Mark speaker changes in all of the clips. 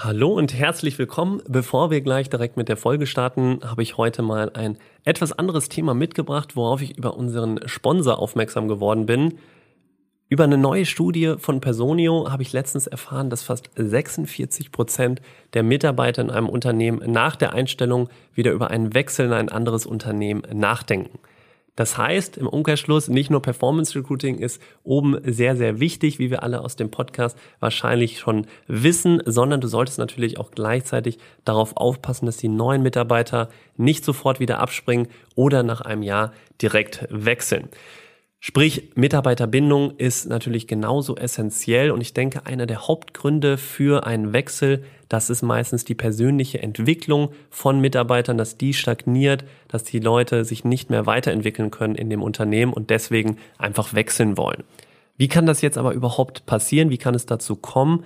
Speaker 1: Hallo und herzlich willkommen. Bevor wir gleich direkt mit der Folge starten, habe ich heute mal ein etwas anderes Thema mitgebracht, worauf ich über unseren Sponsor aufmerksam geworden bin. Über eine neue Studie von Personio habe ich letztens erfahren, dass fast 46 Prozent der Mitarbeiter in einem Unternehmen nach der Einstellung wieder über einen Wechsel in ein anderes Unternehmen nachdenken. Das heißt, im Umkehrschluss, nicht nur Performance Recruiting ist oben sehr, sehr wichtig, wie wir alle aus dem Podcast wahrscheinlich schon wissen, sondern du solltest natürlich auch gleichzeitig darauf aufpassen, dass die neuen Mitarbeiter nicht sofort wieder abspringen oder nach einem Jahr direkt wechseln. Sprich, Mitarbeiterbindung ist natürlich genauso essentiell und ich denke, einer der Hauptgründe für einen Wechsel, das ist meistens die persönliche Entwicklung von Mitarbeitern, dass die stagniert, dass die Leute sich nicht mehr weiterentwickeln können in dem Unternehmen und deswegen einfach wechseln wollen. Wie kann das jetzt aber überhaupt passieren? Wie kann es dazu kommen?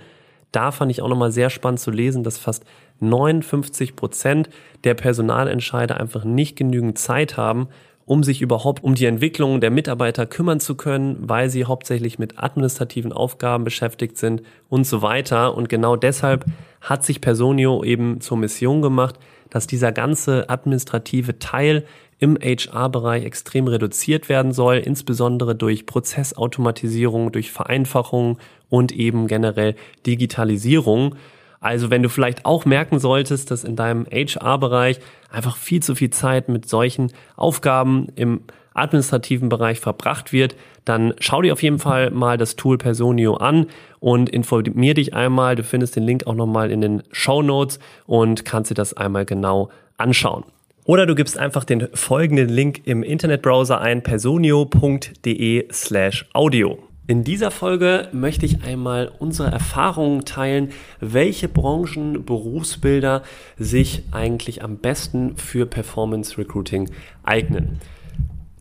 Speaker 1: Da fand ich auch nochmal sehr spannend zu lesen, dass fast 59 Prozent der Personalentscheider einfach nicht genügend Zeit haben, um sich überhaupt um die Entwicklung der Mitarbeiter kümmern zu können, weil sie hauptsächlich mit administrativen Aufgaben beschäftigt sind und so weiter. Und genau deshalb hat sich Personio eben zur Mission gemacht, dass dieser ganze administrative Teil im HR-Bereich extrem reduziert werden soll, insbesondere durch Prozessautomatisierung, durch Vereinfachung und eben generell Digitalisierung. Also wenn du vielleicht auch merken solltest, dass in deinem HR-Bereich einfach viel zu viel Zeit mit solchen Aufgaben im administrativen Bereich verbracht wird, dann schau dir auf jeden Fall mal das Tool Personio an und informier dich einmal. Du findest den Link auch nochmal in den Show Notes und kannst dir das einmal genau anschauen. Oder du gibst einfach den folgenden Link im Internetbrowser ein, personio.de slash audio. In dieser Folge möchte ich einmal unsere Erfahrungen teilen, welche Branchen, Berufsbilder sich eigentlich am besten für Performance Recruiting eignen.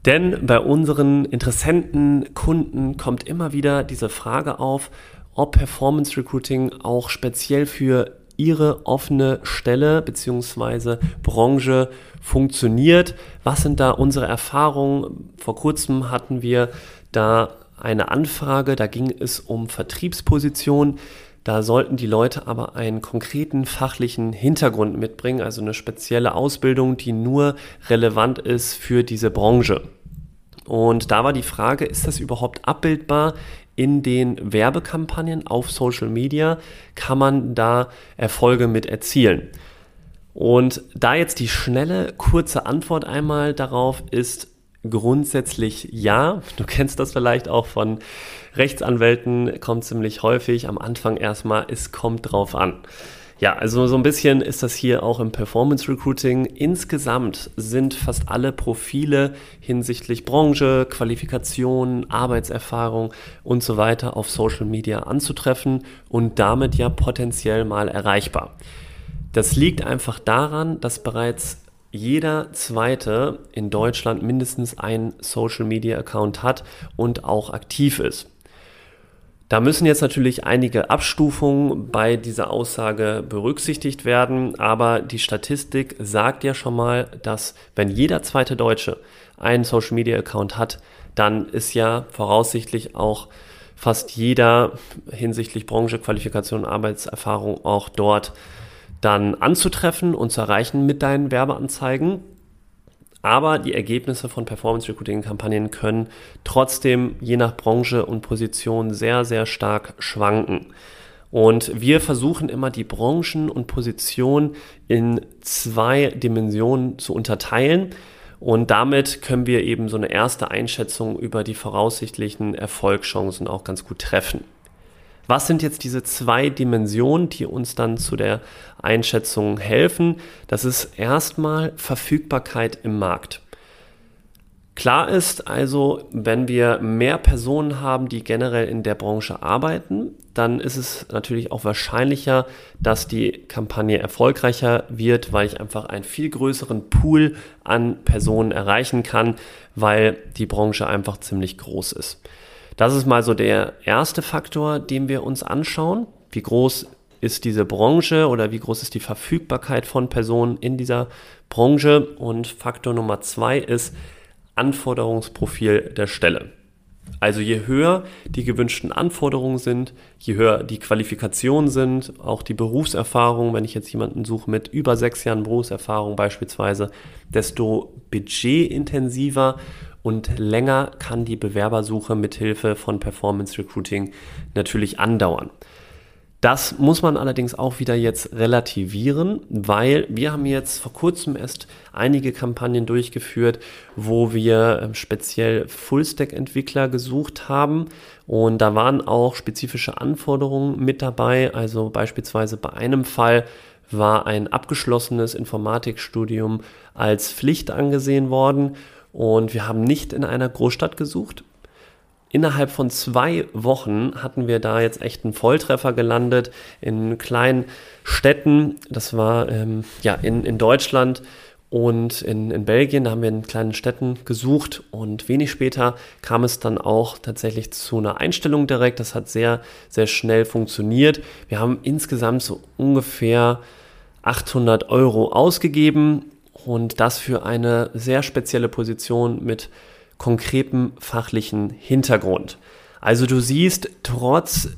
Speaker 1: Denn bei unseren Interessenten, Kunden kommt immer wieder diese Frage auf, ob Performance Recruiting auch speziell für ihre offene Stelle bzw. Branche funktioniert. Was sind da unsere Erfahrungen? Vor kurzem hatten wir da eine Anfrage, da ging es um Vertriebspositionen. Da sollten die Leute aber einen konkreten fachlichen Hintergrund mitbringen, also eine spezielle Ausbildung, die nur relevant ist für diese Branche. Und da war die Frage, ist das überhaupt abbildbar in den Werbekampagnen auf Social Media? Kann man da Erfolge mit erzielen? Und da jetzt die schnelle, kurze Antwort einmal darauf ist, Grundsätzlich ja. Du kennst das vielleicht auch von Rechtsanwälten, kommt ziemlich häufig am Anfang erstmal, es kommt drauf an. Ja, also so ein bisschen ist das hier auch im Performance Recruiting. Insgesamt sind fast alle Profile hinsichtlich Branche, Qualifikation, Arbeitserfahrung und so weiter auf Social Media anzutreffen und damit ja potenziell mal erreichbar. Das liegt einfach daran, dass bereits jeder zweite in Deutschland mindestens einen Social Media Account hat und auch aktiv ist. Da müssen jetzt natürlich einige Abstufungen bei dieser Aussage berücksichtigt werden, aber die Statistik sagt ja schon mal, dass wenn jeder zweite Deutsche einen Social Media Account hat, dann ist ja voraussichtlich auch fast jeder hinsichtlich Branche, Qualifikation, Arbeitserfahrung auch dort dann anzutreffen und zu erreichen mit deinen Werbeanzeigen. Aber die Ergebnisse von Performance Recruiting Kampagnen können trotzdem je nach Branche und Position sehr, sehr stark schwanken. Und wir versuchen immer die Branchen und Positionen in zwei Dimensionen zu unterteilen. Und damit können wir eben so eine erste Einschätzung über die voraussichtlichen Erfolgschancen auch ganz gut treffen. Was sind jetzt diese zwei Dimensionen, die uns dann zu der Einschätzung helfen? Das ist erstmal Verfügbarkeit im Markt. Klar ist also, wenn wir mehr Personen haben, die generell in der Branche arbeiten, dann ist es natürlich auch wahrscheinlicher, dass die Kampagne erfolgreicher wird, weil ich einfach einen viel größeren Pool an Personen erreichen kann, weil die Branche einfach ziemlich groß ist. Das ist mal so der erste Faktor, den wir uns anschauen. Wie groß ist diese Branche oder wie groß ist die Verfügbarkeit von Personen in dieser Branche? Und Faktor Nummer zwei ist, Anforderungsprofil der Stelle. Also je höher die gewünschten Anforderungen sind, je höher die Qualifikationen sind, auch die Berufserfahrung, wenn ich jetzt jemanden suche mit über sechs Jahren Berufserfahrung beispielsweise, desto budgetintensiver und länger kann die Bewerbersuche mit Hilfe von Performance Recruiting natürlich andauern. Das muss man allerdings auch wieder jetzt relativieren, weil wir haben jetzt vor kurzem erst einige Kampagnen durchgeführt, wo wir ähm, speziell Full-Stack-Entwickler gesucht haben und da waren auch spezifische Anforderungen mit dabei. Also beispielsweise bei einem Fall war ein abgeschlossenes Informatikstudium als Pflicht angesehen worden und wir haben nicht in einer Großstadt gesucht, innerhalb von zwei Wochen hatten wir da jetzt echt einen Volltreffer gelandet in kleinen Städten. Das war ähm, ja in, in Deutschland und in, in Belgien. Da haben wir in kleinen Städten gesucht und wenig später kam es dann auch tatsächlich zu einer Einstellung direkt. Das hat sehr, sehr schnell funktioniert. Wir haben insgesamt so ungefähr 800 Euro ausgegeben und das für eine sehr spezielle Position mit konkreten fachlichen Hintergrund. Also du siehst, trotz,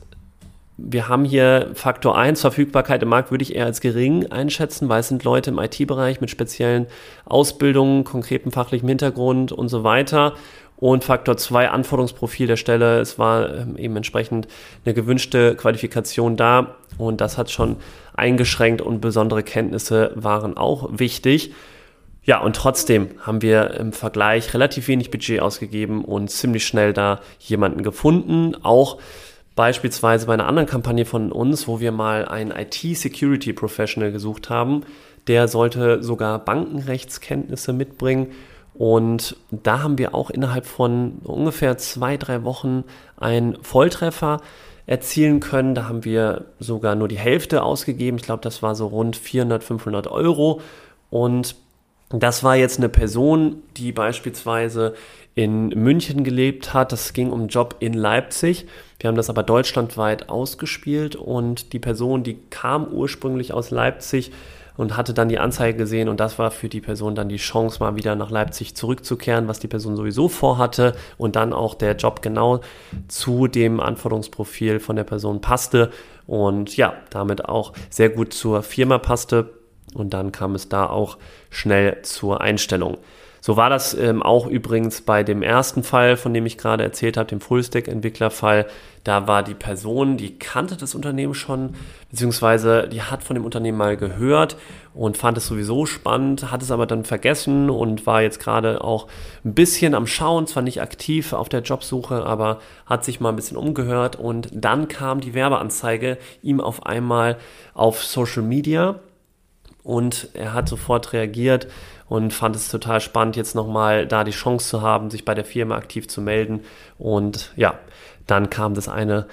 Speaker 1: wir haben hier Faktor 1, Verfügbarkeit im Markt, würde ich eher als gering einschätzen, weil es sind Leute im IT-Bereich mit speziellen Ausbildungen, konkreten fachlichen Hintergrund und so weiter. Und Faktor 2, Anforderungsprofil der Stelle. Es war ähm, eben entsprechend eine gewünschte Qualifikation da und das hat schon eingeschränkt und besondere Kenntnisse waren auch wichtig. Ja, und trotzdem haben wir im Vergleich relativ wenig Budget ausgegeben und ziemlich schnell da jemanden gefunden. Auch beispielsweise bei einer anderen Kampagne von uns, wo wir mal einen IT-Security-Professional gesucht haben. Der sollte sogar Bankenrechtskenntnisse mitbringen. Und da haben wir auch innerhalb von ungefähr zwei, drei Wochen einen Volltreffer erzielen können. Da haben wir sogar nur die Hälfte ausgegeben. Ich glaube, das war so rund 400, 500 Euro. Und das war jetzt eine Person, die beispielsweise in München gelebt hat. Das ging um einen Job in Leipzig. Wir haben das aber deutschlandweit ausgespielt und die Person, die kam ursprünglich aus Leipzig und hatte dann die Anzeige gesehen und das war für die Person dann die Chance, mal wieder nach Leipzig zurückzukehren, was die Person sowieso vorhatte und dann auch der Job genau zu dem Anforderungsprofil von der Person passte und ja, damit auch sehr gut zur Firma passte und dann kam es da auch schnell zur Einstellung. So war das ähm, auch übrigens bei dem ersten Fall, von dem ich gerade erzählt habe, dem Fullstack-Entwicklerfall. Da war die Person, die kannte das Unternehmen schon, beziehungsweise die hat von dem Unternehmen mal gehört und fand es sowieso spannend, hat es aber dann vergessen und war jetzt gerade auch ein bisschen am Schauen, zwar nicht aktiv auf der Jobsuche, aber hat sich mal ein bisschen umgehört und dann kam die Werbeanzeige ihm auf einmal auf Social Media und er hat sofort reagiert und fand es total spannend, jetzt nochmal da die Chance zu haben, sich bei der Firma aktiv zu melden. Und ja, dann kam das eine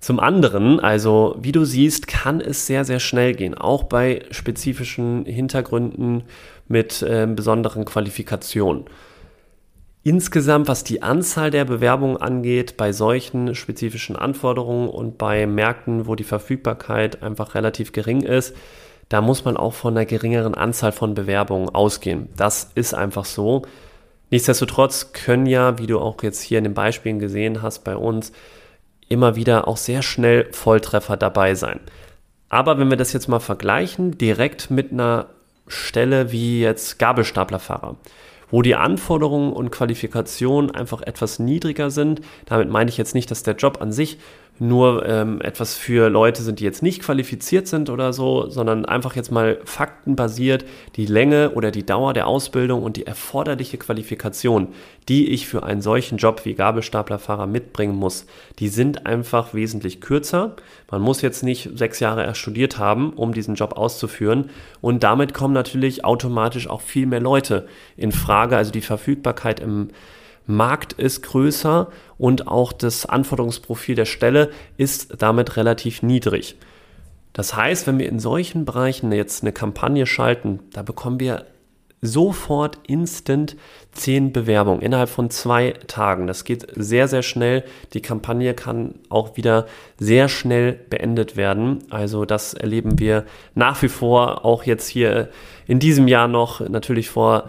Speaker 1: zum anderen. Also, wie du siehst, kann es sehr, sehr schnell gehen, auch bei spezifischen Hintergründen mit äh, besonderen Qualifikationen. Insgesamt, was die Anzahl der Bewerbungen angeht, bei solchen spezifischen Anforderungen und bei Märkten, wo die Verfügbarkeit einfach relativ gering ist, da muss man auch von einer geringeren Anzahl von Bewerbungen ausgehen. Das ist einfach so. Nichtsdestotrotz können ja, wie du auch jetzt hier in den Beispielen gesehen hast bei uns, immer wieder auch sehr schnell Volltreffer dabei sein. Aber wenn wir das jetzt mal vergleichen, direkt mit einer Stelle wie jetzt Gabelstaplerfahrer, wo die Anforderungen und Qualifikationen einfach etwas niedriger sind. Damit meine ich jetzt nicht, dass der Job an sich nur ähm, etwas für Leute sind, die jetzt nicht qualifiziert sind oder so, sondern einfach jetzt mal faktenbasiert die Länge oder die Dauer der Ausbildung und die erforderliche Qualifikation, die ich für einen solchen Job wie Gabelstaplerfahrer mitbringen muss, die sind einfach wesentlich kürzer. Man muss jetzt nicht sechs Jahre erst studiert haben, um diesen Job auszuführen. Und damit kommen natürlich automatisch auch viel mehr Leute in Frage. Also die Verfügbarkeit im Markt ist größer und auch das Anforderungsprofil der Stelle ist damit relativ niedrig. Das heißt, wenn wir in solchen Bereichen jetzt eine Kampagne schalten, da bekommen wir sofort instant zehn Bewerbungen innerhalb von zwei Tagen. Das geht sehr, sehr schnell. Die Kampagne kann auch wieder sehr schnell beendet werden. Also das erleben wir nach wie vor auch jetzt hier in diesem Jahr noch. Natürlich vor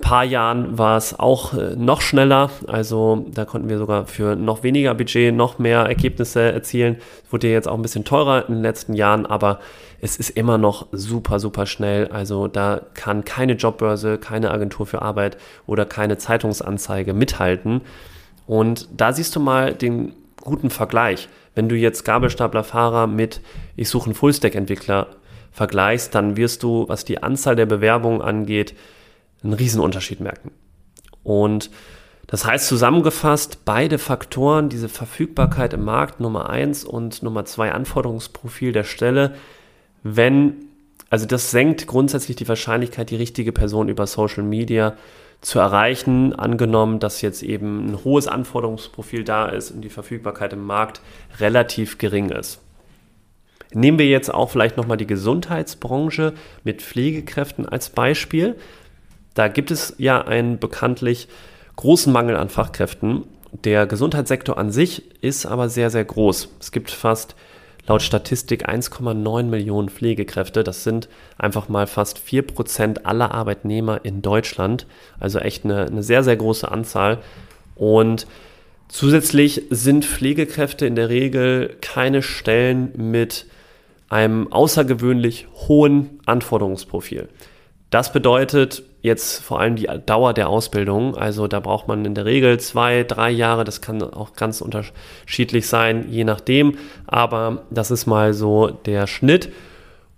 Speaker 1: paar Jahren war es auch äh, noch schneller. Also da konnten wir sogar für noch weniger Budget noch mehr Ergebnisse erzielen. Wurde jetzt auch ein bisschen teurer in den letzten Jahren, aber es ist immer noch super, super schnell. Also da kann keine Jobbörse, keine Agentur für Arbeit oder keine Zeitungsanzeige mithalten. Und da siehst du mal den guten Vergleich. Wenn du jetzt Gabelstaplerfahrer mit ich suche einen Fullstack-Entwickler vergleichst, dann wirst du, was die Anzahl der Bewerbungen angeht, einen Riesenunterschied merken. Und das heißt zusammengefasst, beide Faktoren, diese Verfügbarkeit im Markt Nummer eins und Nummer zwei Anforderungsprofil der Stelle, wenn, also das senkt grundsätzlich die Wahrscheinlichkeit, die richtige Person über Social Media zu erreichen, angenommen, dass jetzt eben ein hohes Anforderungsprofil da ist und die Verfügbarkeit im Markt relativ gering ist. Nehmen wir jetzt auch vielleicht nochmal die Gesundheitsbranche mit Pflegekräften als Beispiel. Da gibt es ja einen bekanntlich großen Mangel an Fachkräften. Der Gesundheitssektor an sich ist aber sehr, sehr groß. Es gibt fast laut Statistik 1,9 Millionen Pflegekräfte. Das sind einfach mal fast 4% aller Arbeitnehmer in Deutschland. Also echt eine, eine sehr, sehr große Anzahl. Und zusätzlich sind Pflegekräfte in der Regel keine Stellen mit einem außergewöhnlich hohen Anforderungsprofil. Das bedeutet jetzt vor allem die Dauer der Ausbildung. Also da braucht man in der Regel zwei, drei Jahre. Das kann auch ganz unterschiedlich sein, je nachdem. Aber das ist mal so der Schnitt.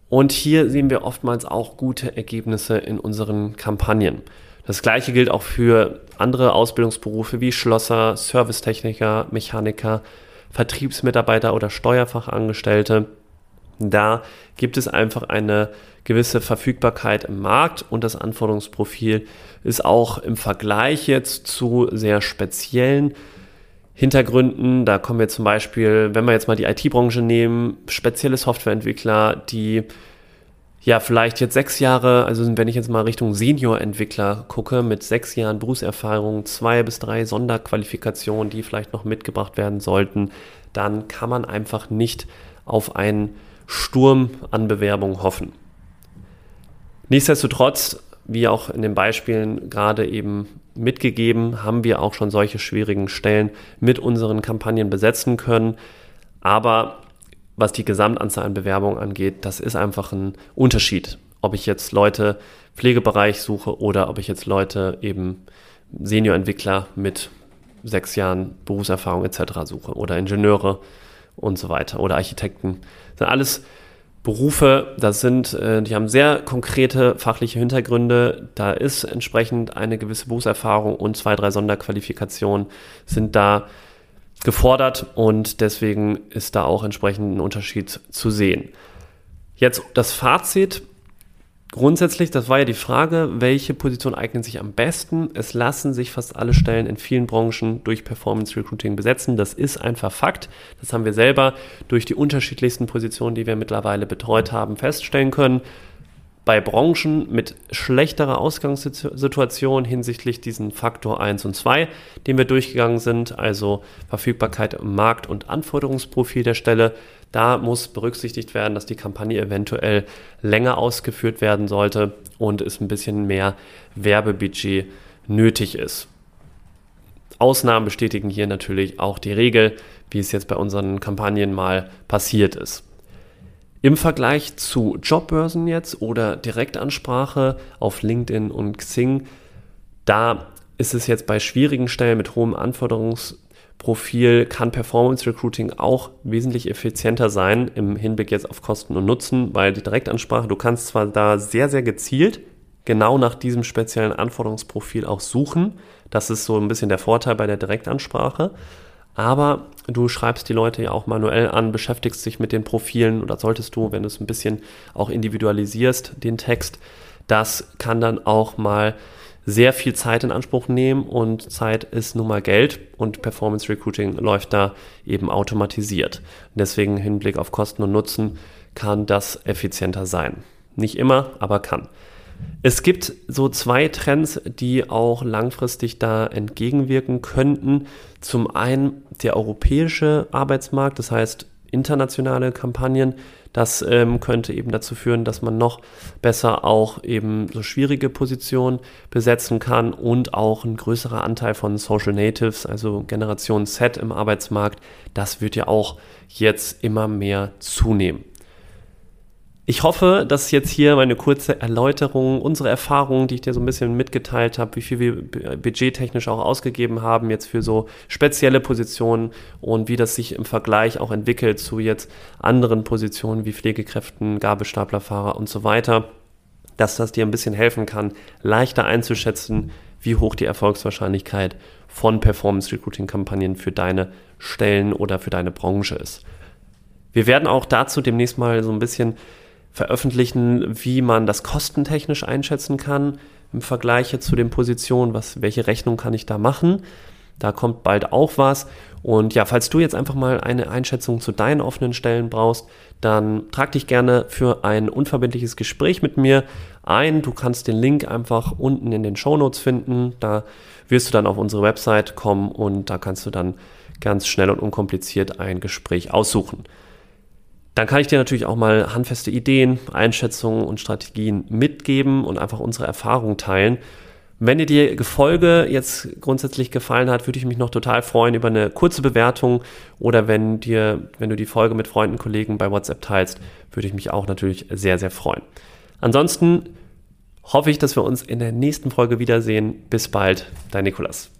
Speaker 1: Und hier sehen wir oftmals auch gute Ergebnisse in unseren Kampagnen. Das gleiche gilt auch für andere Ausbildungsberufe wie Schlosser, Servicetechniker, Mechaniker, Vertriebsmitarbeiter oder Steuerfachangestellte. Da gibt es einfach eine gewisse Verfügbarkeit im Markt und das Anforderungsprofil ist auch im Vergleich jetzt zu sehr speziellen Hintergründen. Da kommen wir zum Beispiel, wenn wir jetzt mal die IT-Branche nehmen, spezielle Softwareentwickler, die ja vielleicht jetzt sechs Jahre, also wenn ich jetzt mal Richtung Senior-Entwickler gucke, mit sechs Jahren Berufserfahrung, zwei bis drei Sonderqualifikationen, die vielleicht noch mitgebracht werden sollten, dann kann man einfach nicht auf einen Sturm an Bewerbungen hoffen. Nichtsdestotrotz, wie auch in den Beispielen gerade eben mitgegeben, haben wir auch schon solche schwierigen Stellen mit unseren Kampagnen besetzen können. Aber was die Gesamtanzahl an Bewerbungen angeht, das ist einfach ein Unterschied, ob ich jetzt Leute Pflegebereich suche oder ob ich jetzt Leute eben Seniorentwickler mit sechs Jahren Berufserfahrung etc. suche oder Ingenieure und so weiter oder Architekten. Sind alles Berufe, das sind, äh, die haben sehr konkrete fachliche Hintergründe. Da ist entsprechend eine gewisse Berufserfahrung und zwei, drei Sonderqualifikationen sind da gefordert und deswegen ist da auch entsprechend ein Unterschied zu sehen. Jetzt das Fazit Grundsätzlich, das war ja die Frage, welche Position eignet sich am besten? Es lassen sich fast alle Stellen in vielen Branchen durch Performance Recruiting besetzen. Das ist einfach Fakt. Das haben wir selber durch die unterschiedlichsten Positionen, die wir mittlerweile betreut haben, feststellen können. Bei Branchen mit schlechterer Ausgangssituation hinsichtlich diesen Faktor 1 und 2, den wir durchgegangen sind, also Verfügbarkeit im Markt und Anforderungsprofil der Stelle, da muss berücksichtigt werden, dass die Kampagne eventuell länger ausgeführt werden sollte und es ein bisschen mehr Werbebudget nötig ist. Ausnahmen bestätigen hier natürlich auch die Regel, wie es jetzt bei unseren Kampagnen mal passiert ist. Im Vergleich zu Jobbörsen jetzt oder Direktansprache auf LinkedIn und Xing, da ist es jetzt bei schwierigen Stellen mit hohem Anforderungs- Profil kann Performance Recruiting auch wesentlich effizienter sein im Hinblick jetzt auf Kosten und Nutzen, weil die Direktansprache, du kannst zwar da sehr, sehr gezielt genau nach diesem speziellen Anforderungsprofil auch suchen. Das ist so ein bisschen der Vorteil bei der Direktansprache. Aber du schreibst die Leute ja auch manuell an, beschäftigst dich mit den Profilen oder solltest du, wenn du es ein bisschen auch individualisierst, den Text. Das kann dann auch mal sehr viel Zeit in Anspruch nehmen und Zeit ist nun mal Geld und Performance Recruiting läuft da eben automatisiert. deswegen Hinblick auf Kosten und Nutzen kann das effizienter sein. Nicht immer, aber kann. Es gibt so zwei Trends, die auch langfristig da entgegenwirken könnten. Zum einen der europäische Arbeitsmarkt, das heißt internationale Kampagnen. Das ähm, könnte eben dazu führen, dass man noch besser auch eben so schwierige Positionen besetzen kann und auch ein größerer Anteil von Social Natives, also Generation Z im Arbeitsmarkt, das wird ja auch jetzt immer mehr zunehmen. Ich hoffe, dass jetzt hier meine kurze Erläuterung, unsere Erfahrungen, die ich dir so ein bisschen mitgeteilt habe, wie viel wir budgettechnisch auch ausgegeben haben, jetzt für so spezielle Positionen und wie das sich im Vergleich auch entwickelt zu jetzt anderen Positionen wie Pflegekräften, Gabelstaplerfahrer und so weiter, dass das dir ein bisschen helfen kann, leichter einzuschätzen, wie hoch die Erfolgswahrscheinlichkeit von Performance Recruiting Kampagnen für deine Stellen oder für deine Branche ist. Wir werden auch dazu demnächst mal so ein bisschen veröffentlichen, wie man das kostentechnisch einschätzen kann im Vergleich zu den Positionen, was, welche Rechnung kann ich da machen. Da kommt bald auch was. Und ja, falls du jetzt einfach mal eine Einschätzung zu deinen offenen Stellen brauchst, dann trag dich gerne für ein unverbindliches Gespräch mit mir ein. Du kannst den Link einfach unten in den Show Notes finden. Da wirst du dann auf unsere Website kommen und da kannst du dann ganz schnell und unkompliziert ein Gespräch aussuchen. Dann kann ich dir natürlich auch mal handfeste Ideen, Einschätzungen und Strategien mitgeben und einfach unsere Erfahrungen teilen. Wenn dir die Folge jetzt grundsätzlich gefallen hat, würde ich mich noch total freuen über eine kurze Bewertung oder wenn dir, wenn du die Folge mit Freunden, Kollegen bei WhatsApp teilst, würde ich mich auch natürlich sehr, sehr freuen. Ansonsten hoffe ich, dass wir uns in der nächsten Folge wiedersehen. Bis bald, dein Nikolas.